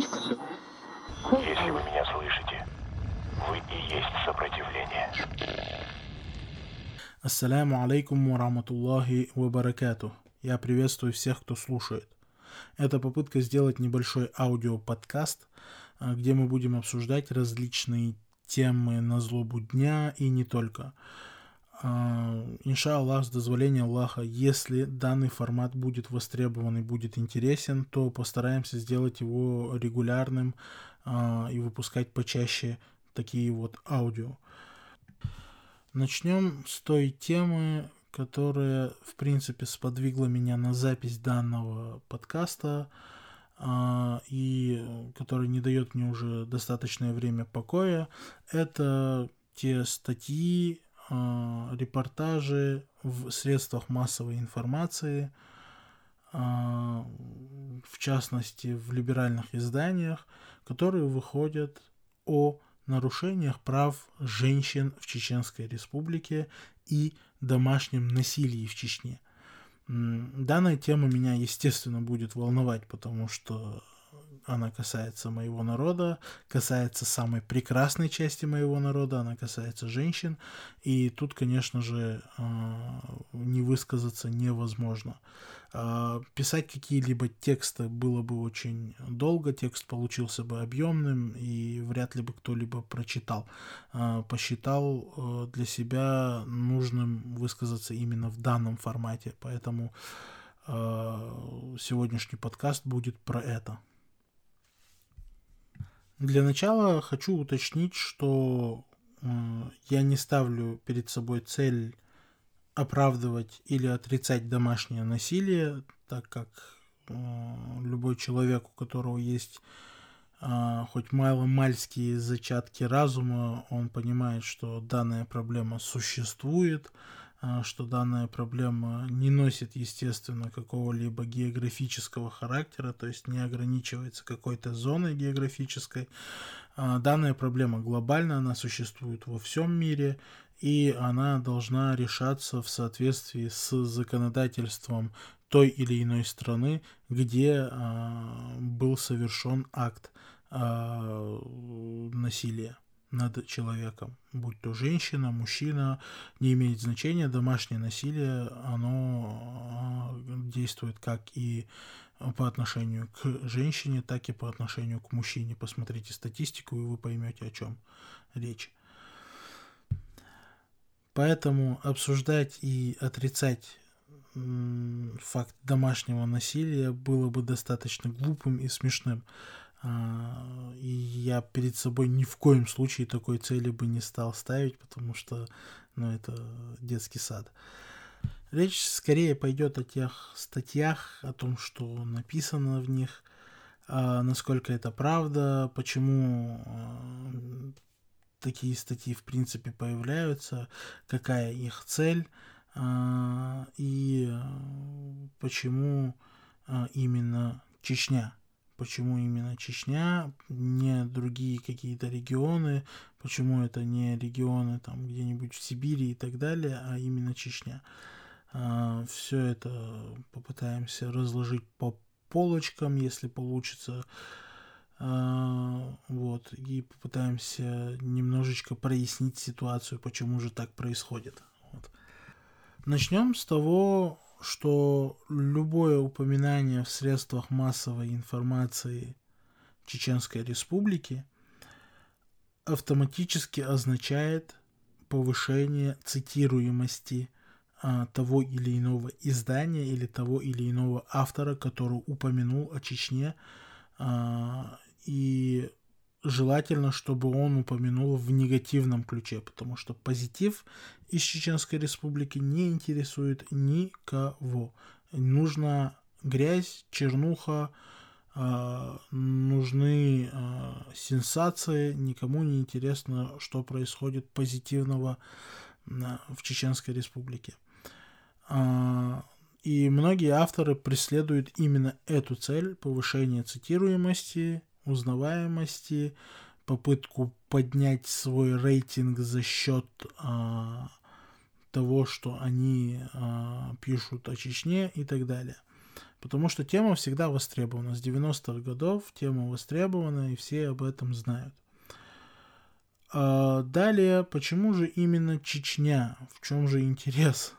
карточку. Если вы меня слышите, вы и есть сопротивление. Ассаляму алейкум ва рахматуллахи ва баракату. Я приветствую всех, кто слушает. Это попытка сделать небольшой аудиоподкаст, а, где мы будем обсуждать различные темы на злобу дня и не только. А, инша Аллах, с дозволения Аллаха, если данный формат будет востребован и будет интересен, то постараемся сделать его регулярным а, и выпускать почаще такие вот аудио. Начнем с той темы, которая, в принципе, сподвигла меня на запись данного подкаста а, и которая не дает мне уже достаточное время покоя. Это те статьи, а, репортажи в средствах массовой информации, а, в частности в либеральных изданиях, которые выходят о нарушениях прав женщин в Чеченской Республике и домашнем насилии в Чечне. Данная тема меня, естественно, будет волновать, потому что она касается моего народа, касается самой прекрасной части моего народа, она касается женщин, и тут, конечно же, а, не высказаться невозможно. А, писать какие-либо тексты было бы очень долго, текст получился бы объемным, и вряд ли бы кто-либо прочитал. А, посчитал э, для себя нужным высказаться именно в данном формате, поэтому сегодняшний подкаст будет про это. Для начала хочу уточнить, что э, я не ставлю перед собой цель оправдывать или отрицать домашнее насилие, так как э, любой человек, у которого есть э, хоть мало-мальские зачатки разума, он понимает, что данная проблема существует, а, что данная проблема не носит, естественно, какого-либо географического характера, то есть не ограничивается какой-то зоной географической. А, данная проблема глобальна, она существует во всем мире, и она должна решаться в соответствии с законодательством той или иной страны, где а, был совершен акт насилия над человеком, будь то женщина, мужчина, не имеет значения, домашнее насилие, оно а, действует как и по отношению к женщине, так и по отношению к мужчине. Посмотрите статистику, и вы поймете, о чем речь. Поэтому обсуждать и отрицать факт домашнего насилия было бы достаточно глупым и смешным. А, и я перед собой ни в коем случае такой цели бы не стал ставить, потому что, ну, это детский сад. Речь скорее пойдет о тех статьях, о том, что написано в них, а насколько это правда, почему а, такие статьи в принципе появляются, какая их цель и почему именно Чечня почему именно Чечня, не другие какие-то регионы, почему это не регионы там где-нибудь в Сибири и так далее, а именно Чечня. А, все это попытаемся разложить по полочкам, если получится. А, вот, и попытаемся немножечко прояснить ситуацию, почему же так происходит. Вот. Начнем с того, что любое упоминание в средствах массовой информации Чеченской Республики автоматически означает повышение цитируемости а, того или иного издания или того или иного автора, который упомянул о Чечне а, и желательно, чтобы он упомянул в негативном ключе, потому что позитив из Чеченской Республики не интересует никого. Нужна грязь, чернуха, э, нужны э, сенсации, никому не интересно, что происходит позитивного э, в Чеченской Республике. Э, и многие авторы преследуют именно эту цель повышения цитируемости узнаваемости, попытку поднять свой рейтинг за счет а, того, что они а, пишут о Чечне и так далее. Потому что тема всегда востребована. С 90-х годов тема востребована, и все об этом знают. А далее, почему же именно Чечня? В чем же интерес?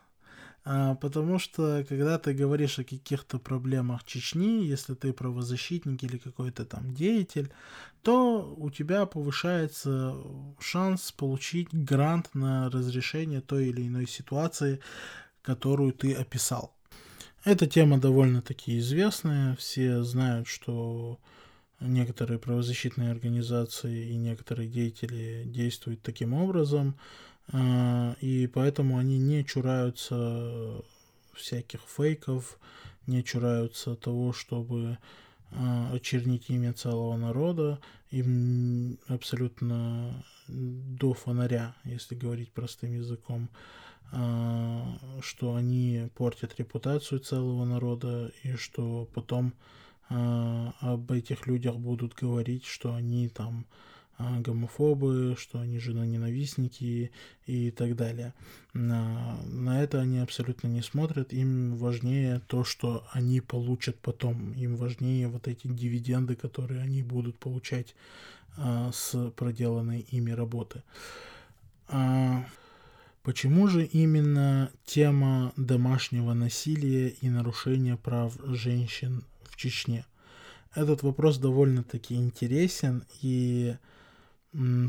А, потому что, когда ты говоришь о каких-то проблемах Чечни, если ты правозащитник или какой-то там деятель, то у тебя повышается шанс получить грант на разрешение той или иной ситуации, которую ты описал. Эта тема довольно-таки известная. Все знают, что некоторые правозащитные организации и некоторые деятели действуют таким образом, и поэтому они не чураются всяких фейков, не чураются того, чтобы а, очернить имя целого народа, им абсолютно до фонаря, если говорить простым языком, а, что они портят репутацию целого народа и что потом а, об этих людях будут говорить, что они там а, гомофобы, что они женоненавистники и так далее. На, на это они абсолютно не смотрят, им важнее то, что они получат потом, им важнее вот эти дивиденды, которые они будут получать а, с проделанной ими работы. А, почему же именно тема домашнего насилия и нарушения прав женщин в Чечне? Этот вопрос довольно-таки интересен, и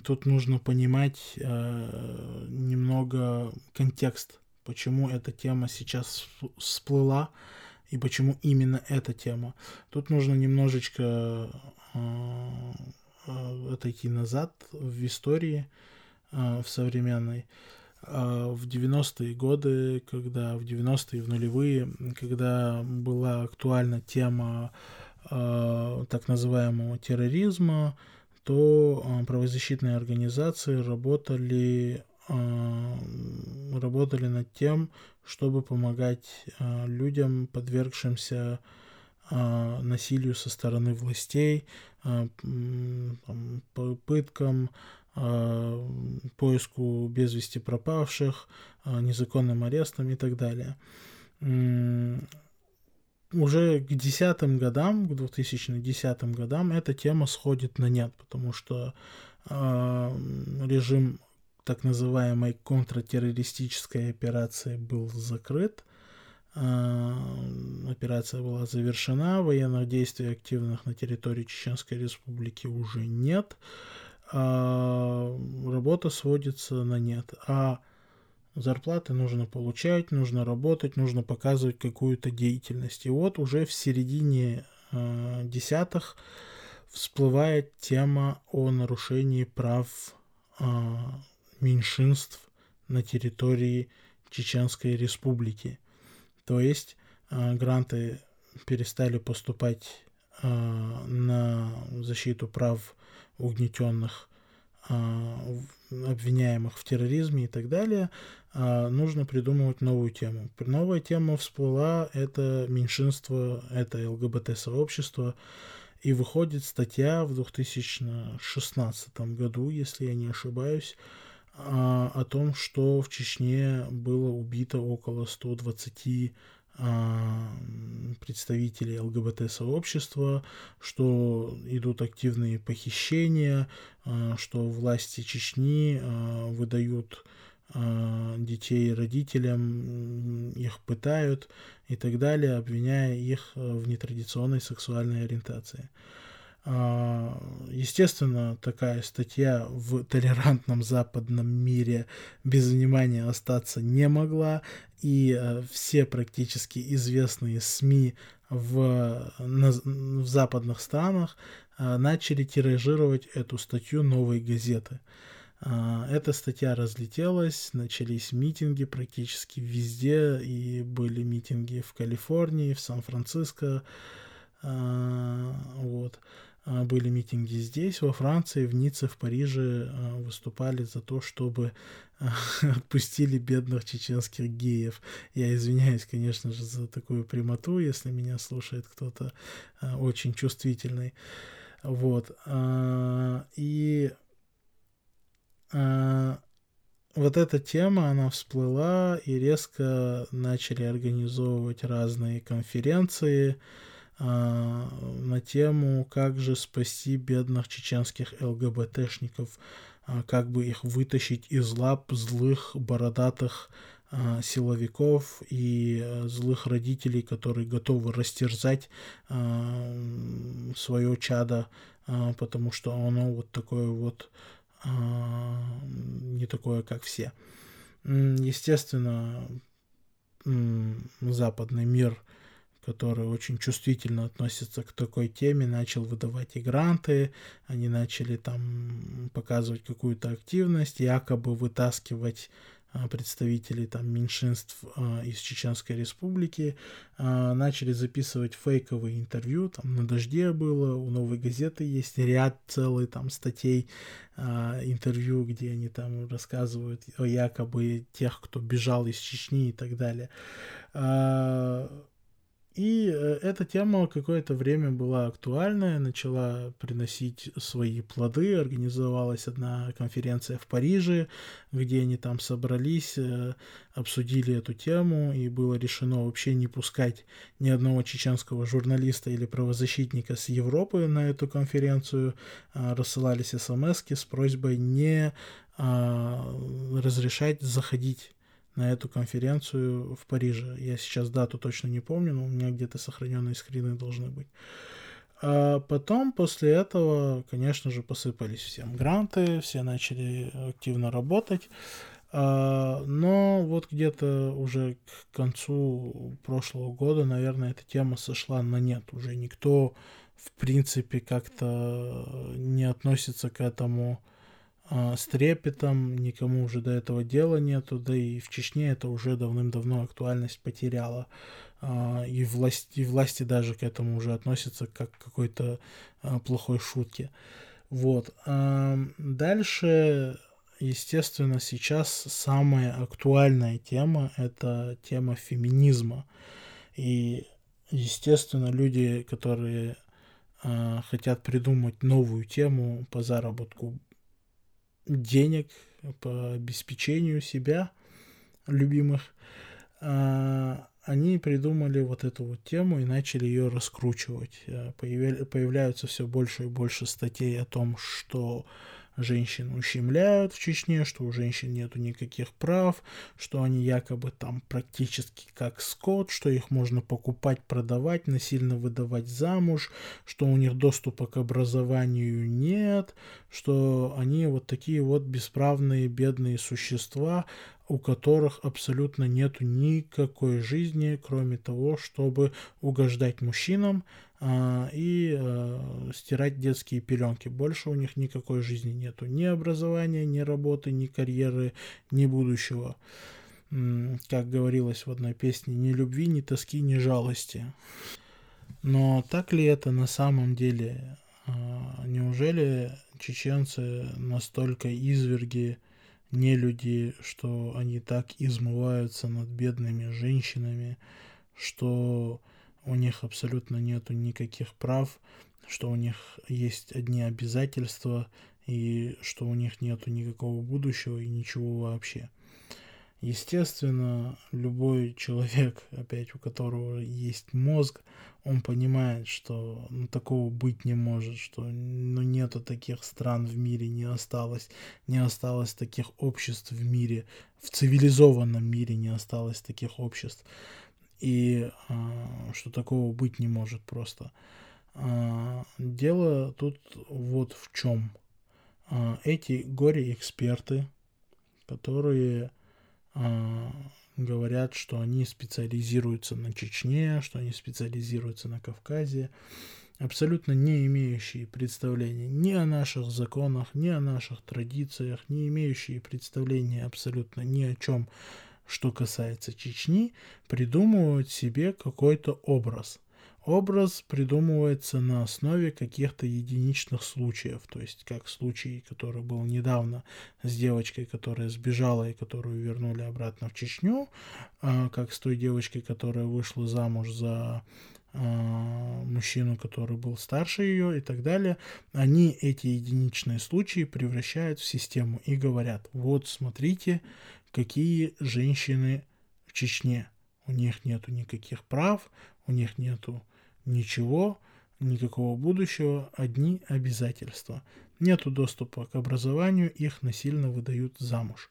тут нужно понимать э, немного контекст, почему эта тема сейчас всплыла и почему именно эта тема. Тут нужно немножечко э, э, отойти назад в истории, э, в современной. Э, в 90-е годы, когда в 90-е, в нулевые, когда была актуальна тема э, так называемого терроризма, то э, правозащитные организации работали, работали над тем, чтобы помогать людям, подвергшимся насилию со стороны властей, пыткам, а, поиску без вести пропавших, а, незаконным арестам и так далее. Уже к десятым годам, к 2010 годам эта тема сходит на нет, потому что а, режим так называемой контртеррористической операции был закрыт, операция была завершена, военных действий активных на территории Чеченской Республики уже нет, а работа сводится на нет. А зарплаты нужно получать, нужно работать, нужно показывать какую-то деятельность. И вот уже в середине э, десятых всплывает тема о нарушении прав э, меньшинств на территории Чеченской Республики. То есть э, гранты перестали поступать э, на защиту прав угнетенных, обвиняемых в терроризме и так далее, а, нужно придумывать новую тему. Новая тема всплыла, это меньшинство, это ЛГБТ-сообщество, и выходит статья в 2016 году, если я не ошибаюсь, а, о том, что в Чечне было убито около 120 а, представителей ЛГБТ-сообщества, что идут активные похищения, а, что власти Чечни а, выдают детей родителям, их пытают и так далее, обвиняя их в нетрадиционной сексуальной ориентации. А, естественно, такая статья в толерантном западном мире без внимания остаться не могла, и э, все практически известные СМИ в, на, в западных странах э, начали тиражировать эту статью новой газеты. А, эта статья разлетелась, начались митинги практически везде, и были митинги в Калифорнии, в Сан-Франциско, а, вот. А, были митинги здесь, во Франции, в Ницце, в Париже а, выступали за то, чтобы а, отпустили бедных чеченских геев. Я извиняюсь, конечно же, за такую прямоту, если меня слушает кто-то очень чувствительный. Вот. И вот эта тема, она всплыла, и резко начали организовывать разные конференции на тему, как же спасти бедных чеченских ЛГБТшников, а, как бы их вытащить из лап злых, бородатых а, силовиков и а, злых родителей, которые готовы растерзать а, свое чадо, а, потому что оно вот такое вот а, не такое, как все. Естественно, западный мир, который очень чувствительно относится к такой теме, начал выдавать и гранты, они начали там показывать какую-то активность, якобы вытаскивать а, представителей там меньшинств а, из Чеченской Республики а, начали записывать фейковые интервью, там на Дожде было, у Новой газеты есть ряд целый там статей интервью, где они там рассказывают о якобы тех, кто бежал из Чечни и так далее. И э, эта тема какое-то время была актуальная, начала приносить свои плоды. Организовалась одна конференция в Париже, где они там собрались, э, обсудили эту тему, и было решено вообще не пускать ни одного чеченского журналиста или правозащитника с Европы на эту конференцию. А, рассылались смс с просьбой не а, разрешать заходить на эту конференцию в Париже. Я сейчас дату точно не помню, но у меня где-то сохраненные скрины должны быть. А потом, после этого, конечно же, посыпались всем гранты, все начали активно работать. А, но вот где-то уже к концу прошлого года, наверное, эта тема сошла на нет. Уже никто, в принципе, как-то не относится к этому с трепетом, никому уже до этого дела нету, да и в Чечне это уже давным-давно актуальность потеряло. А, и власти, и власти даже к этому уже относятся как к какой-то а, плохой шутке. Вот. Дальше, естественно, сейчас самая актуальная тема – это тема феминизма. И, естественно, люди, которые хотят придумать новую тему по заработку денег по обеспечению себя, любимых, а, они придумали вот эту вот тему и начали ее раскручивать. Э, появляются все больше и больше статей о том, что женщин ущемляют в Чечне, что у женщин нету никаких прав, что они якобы там практически как скот, что их можно покупать, продавать, насильно выдавать замуж, что у них доступа к образованию нет, что они вот такие вот бесправные бедные существа, у которых абсолютно нету никакой жизни, кроме того, чтобы угождать мужчинам, а, и а, стирать детские пеленки. Больше у них никакой жизни нету. Ни образования, ни работы, ни карьеры, ни будущего. Как говорилось в одной песне, ни любви, ни тоски, ни жалости. Но так ли это на самом деле? А, неужели чеченцы настолько изверги, не люди, что они так измываются над бедными женщинами, что у них абсолютно нету никаких прав, что у них есть одни обязательства и что у них нету никакого будущего и ничего вообще. Естественно, любой человек, опять у которого есть мозг, он понимает, что ну, такого быть не может, что ну, нету таких стран в мире, не осталось, не осталось таких обществ в мире, в цивилизованном мире не осталось таких обществ и а, что такого быть не может просто. А, дело тут вот в чем. А, эти горе-эксперты, которые говорят, что они специализируются на Чечне, что они специализируются на Кавказе, абсолютно не имеющие представления ни о наших законах, ни о наших традициях, не имеющие представления абсолютно ни о чем, что касается Чечни, придумывают себе какой-то образ. Образ придумывается на основе каких-то единичных случаев, то есть как случай, который был недавно с девочкой, которая сбежала и которую вернули обратно в Чечню, а как с той девочкой, которая вышла замуж за а, мужчину, который был старше ее и так далее, они эти единичные случаи превращают в систему и говорят, вот смотрите, какие женщины в Чечне. У них нету никаких прав, у них нету ничего, никакого будущего, одни обязательства. Нету доступа к образованию, их насильно выдают замуж.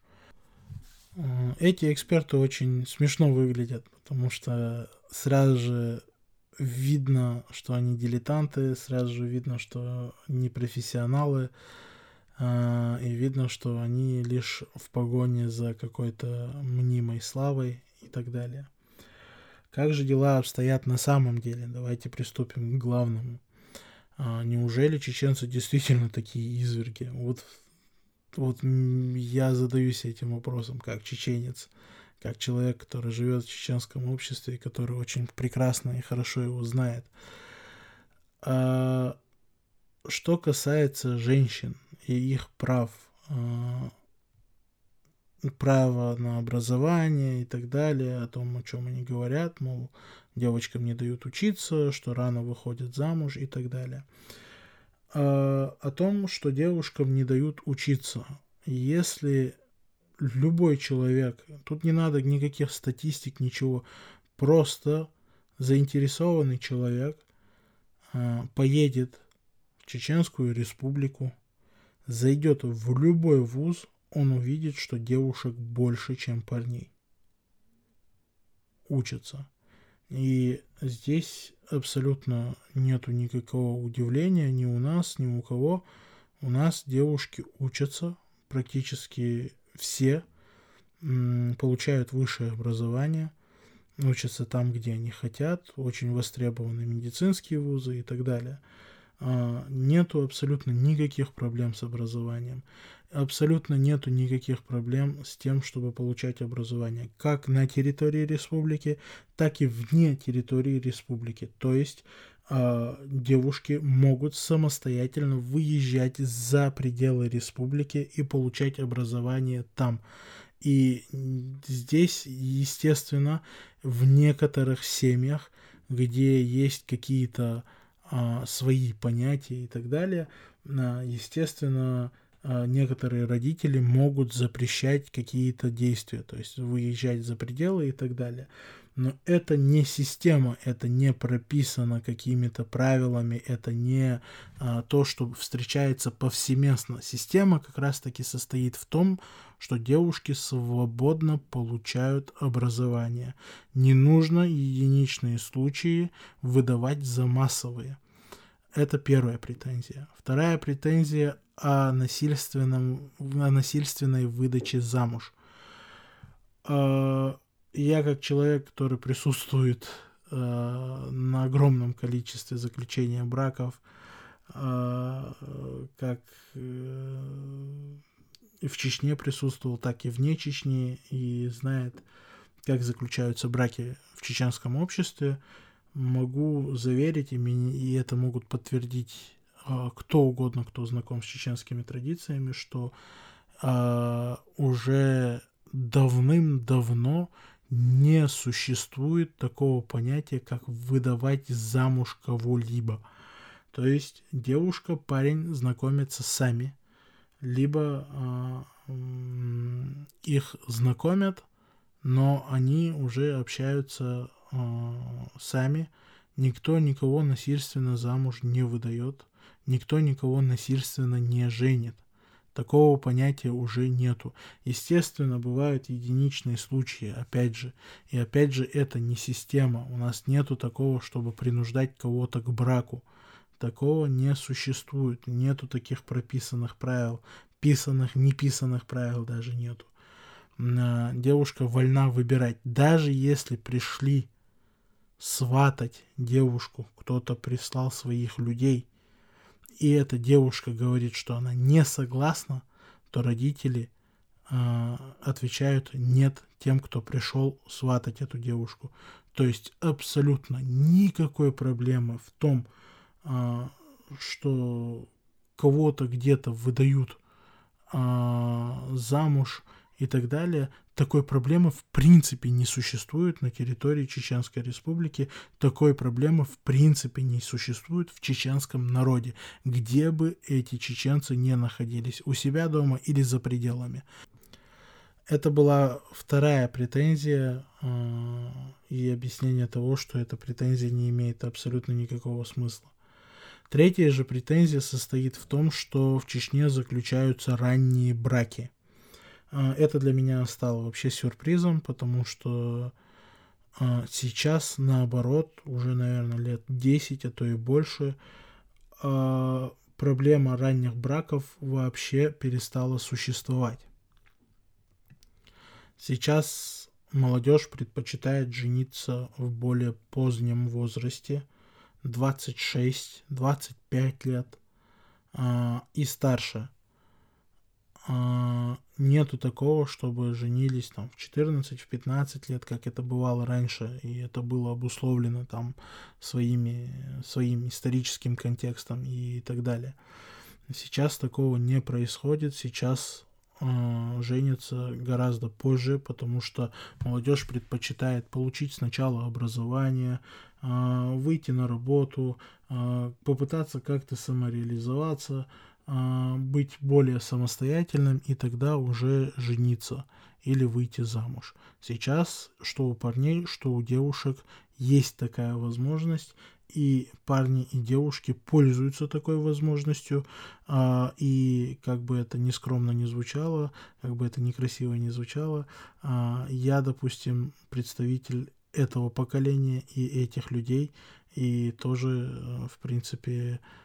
Эти эксперты очень смешно выглядят, потому что сразу же видно, что они дилетанты, сразу же видно, что не профессионалы, э, и видно, что они лишь в погоне за какой-то мнимой славой и так далее. Как же дела обстоят на самом деле? Давайте приступим к главному. А, неужели чеченцы действительно такие изверги? Вот, вот я задаюсь этим вопросом, как чеченец как человек, который живет в чеченском обществе и который очень прекрасно и хорошо его знает. А, что касается женщин и их прав, а, права на образование и так далее, о том, о чем они говорят, мол, девочкам не дают учиться, что рано выходят замуж и так далее. А, о том, что девушкам не дают учиться. Если любой человек, тут не надо никаких статистик, ничего, просто заинтересованный человек а, поедет в Чеченскую республику, зайдет в любой вуз, он увидит, что девушек больше, чем парней. Учатся. И здесь абсолютно нету никакого удивления ни у нас, ни у кого. У нас девушки учатся практически все получают высшее образование, учатся там, где они хотят, очень востребованы медицинские вузы и так далее. А, нету абсолютно никаких проблем с образованием. Абсолютно нету никаких проблем с тем, чтобы получать образование как на территории республики, так и вне территории республики. То есть э, девушки могут самостоятельно выезжать за пределы республики и получать образование там. И здесь, естественно, в некоторых семьях, где есть какие-то свои понятия и так далее, э, естественно, некоторые родители могут запрещать какие-то действия, то есть выезжать за пределы и так далее но это не система, это не прописано какими-то правилами, это не а, то, что встречается повсеместно. Система как раз-таки состоит в том, что девушки свободно получают образование. Не нужно единичные случаи выдавать за массовые. Это первая претензия. Вторая претензия о, насильственном, о насильственной выдаче замуж. А, я как человек, который присутствует э, на огромном количестве заключения браков, э, как э, в Чечне присутствовал, так и вне Чечни, и знает, как заключаются браки в чеченском обществе, могу заверить, и, и это могут подтвердить э, кто угодно, кто знаком с чеченскими традициями, что э, уже давным-давно не существует такого понятия, как выдавать замуж кого-либо. То есть девушка, парень знакомятся сами, либо э, их знакомят, но они уже общаются э, сами. Никто никого насильственно замуж не выдает, никто никого насильственно не женит. Такого понятия уже нету. Естественно, бывают единичные случаи, опять же. И опять же, это не система. У нас нету такого, чтобы принуждать кого-то к браку. Такого не существует. Нету таких прописанных правил. Писанных, неписанных правил даже нету. Девушка вольна выбирать. Даже если пришли сватать девушку, кто-то прислал своих людей – и эта девушка говорит, что она не согласна, то родители э, отвечают нет тем, кто пришел сватать эту девушку. То есть абсолютно никакой проблемы в том, э, что кого-то где-то выдают э, замуж и так далее. Такой проблемы в принципе не существует на территории Чеченской Республики. Такой проблемы в принципе не существует в чеченском народе, где бы эти чеченцы не находились, у себя дома или за пределами. Это была вторая претензия э, и объяснение того, что эта претензия не имеет абсолютно никакого смысла. Третья же претензия состоит в том, что в Чечне заключаются ранние браки. А, это для меня стало вообще сюрпризом, потому что а, сейчас, наоборот, уже, наверное, лет 10, а то и больше, а, проблема ранних браков вообще перестала существовать. Сейчас молодежь предпочитает жениться в более позднем возрасте – 26, 25 лет и старше. Э, нету такого, чтобы женились там в 14, в 15 лет, как это бывало раньше, и это было обусловлено там своими, своим историческим контекстом и так далее. Сейчас такого не происходит, сейчас э, женятся гораздо позже, потому что молодежь предпочитает получить сначала образование, а, выйти на работу, а, попытаться как-то самореализоваться, а, быть более самостоятельным и тогда уже жениться или выйти замуж. Сейчас что у парней, что у девушек есть такая возможность, и парни и девушки пользуются такой возможностью, и как бы это ни скромно не звучало, как бы это некрасиво не звучало, я, допустим, представитель этого поколения и этих людей, и тоже, э, в принципе, а,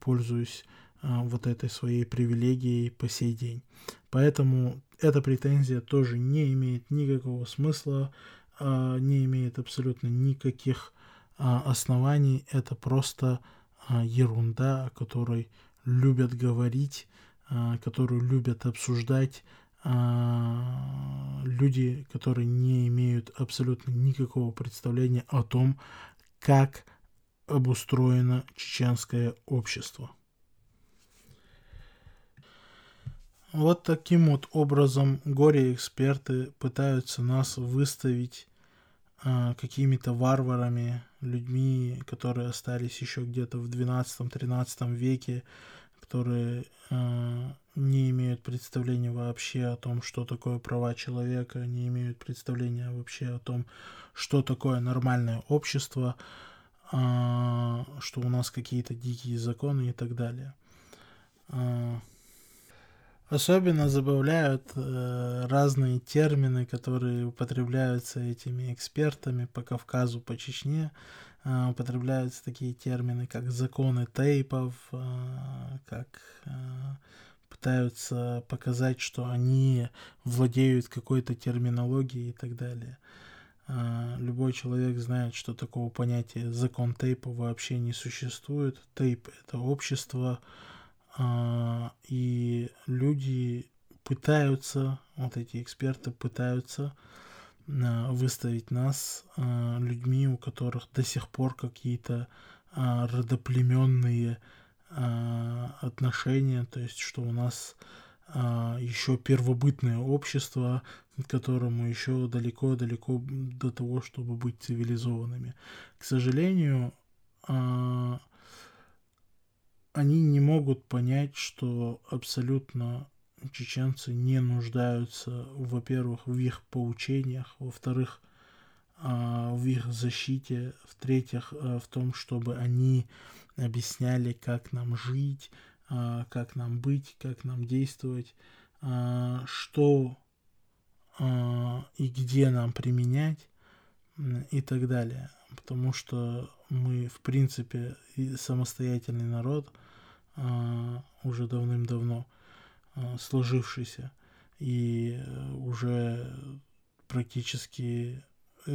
пользуюсь а, вот этой своей привилегией по сей день. Поэтому эта претензия тоже не имеет никакого смысла, а, не имеет абсолютно никаких оснований. Это просто ерунда, о которой любят говорить, которую любят обсуждать а, люди, которые не имеют абсолютно никакого представления о том, как обустроено чеченское общество. Вот таким вот образом горе-эксперты пытаются нас выставить а, какими-то варварами, людьми, которые остались еще где-то в 12-13 веке, которые э, не имеют представления вообще о том, что такое права человека, не имеют представления вообще о том, что такое нормальное общество, э, что у нас какие-то дикие законы и так далее. Э, особенно забавляют э, разные термины, которые употребляются этими экспертами по Кавказу, по Чечне. А, употребляются такие термины, как законы тейпов, а, как а, пытаются показать, что они владеют какой-то терминологией и так далее. Любой человек знает, что такого понятия закон тейпа вообще не существует. Тейп — это общество, и люди пытаются, вот эти эксперты пытаются выставить нас а, людьми, у которых до сих пор какие-то а, родоплеменные а, отношения, то есть что у нас еще первобытное общество, которому еще далеко-далеко до того, чтобы быть цивилизованными. К сожалению, они не могут понять, что абсолютно чеченцы не нуждаются, во-первых, в их поучениях, во-вторых, а, в их защите, в-третьих, а, в том, чтобы они объясняли, как нам жить, а, как нам быть, как нам действовать, что и где нам применять и так далее. Потому что мы, в принципе, самостоятельный народ уже давным-давно. Сложившийся, и э, уже практически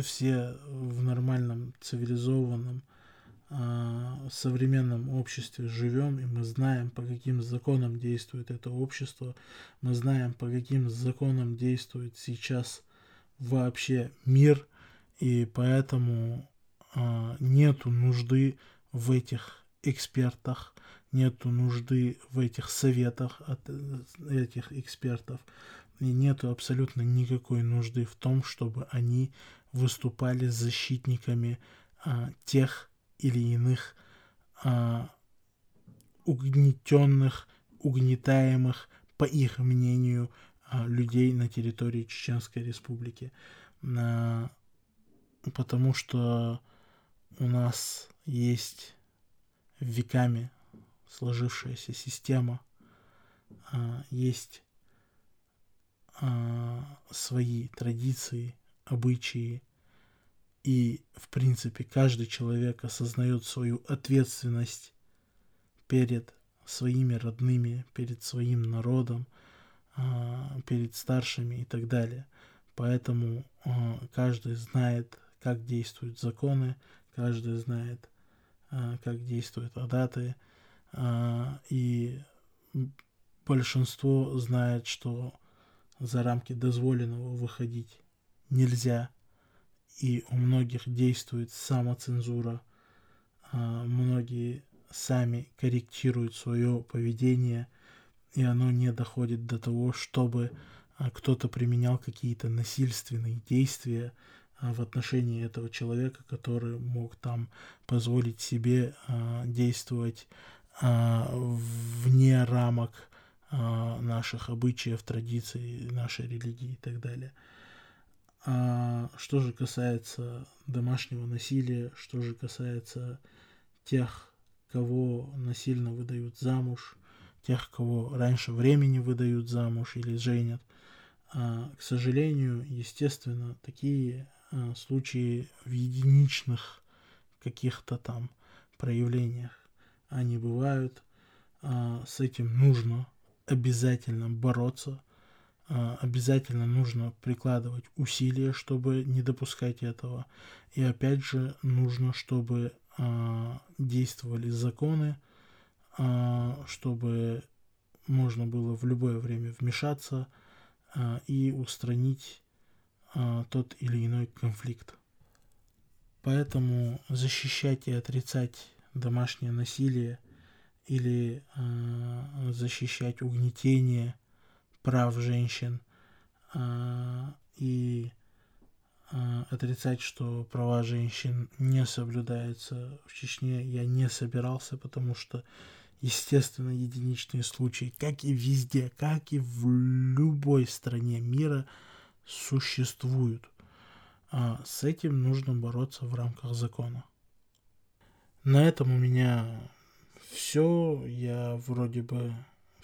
все в нормальном, цивилизованном, э, современном обществе живем, и мы знаем, по каким законам действует это общество, мы знаем, по каким законам действует сейчас вообще мир, и поэтому нету нужды в этих экспертах, нету нужды в этих советах от э, этих экспертов. и нету абсолютно никакой нужды в том, чтобы они выступали защитниками а, тех или иных а, угнетенных, угнетаемых, по их мнению, а, людей на территории Чеченской Республики. А, потому что у нас есть веками сложившаяся система, а, есть а, свои традиции, обычаи, и, в принципе, каждый человек осознает свою ответственность перед своими родными, перед своим народом, а, перед старшими и так далее. Поэтому каждый знает, как действуют законы, каждый знает, как действуют адаты, и большинство знает, что за рамки дозволенного выходить нельзя, и у многих действует самоцензура, а, многие сами корректируют свое поведение, и оно не доходит до того, чтобы а, кто-то применял какие-то насильственные действия а, в отношении этого человека, который мог там позволить себе действовать вне рамок наших обычаев, традиций, нашей религии и так далее. А что же касается домашнего насилия, что же касается тех, кого насильно выдают замуж, тех, кого раньше времени выдают замуж или женят, а, к сожалению, естественно, такие а, случаи в единичных каких-то там проявлениях они бывают. А, с этим нужно обязательно бороться, обязательно нужно прикладывать усилия, чтобы не допускать этого. И опять же нужно, чтобы а, действовали законы, а, чтобы можно было в любое время вмешаться и устранить тот или иной конфликт. Поэтому защищать и отрицать домашнее насилие или защищать угнетение прав женщин э, и э, отрицать, что права женщин не соблюдаются в Чечне, я не собирался, потому что, естественно, единичные случаи, как и везде, как и в любой стране мира, существуют. А с этим нужно бороться в рамках закона. На этом у меня все. Я вроде бы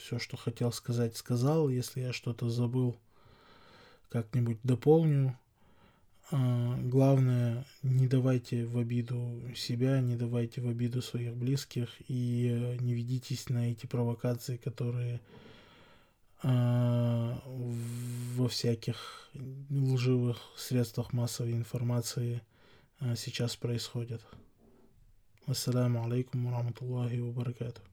все, что хотел сказать, сказал. Если я что-то забыл, как-нибудь дополню. А, главное, не давайте в обиду себя, не давайте в обиду своих близких и э, не ведитесь на эти провокации, которые а, во всяких лживых средствах массовой информации а, сейчас происходят. Ассаламу алейкум ва рахматуллахи.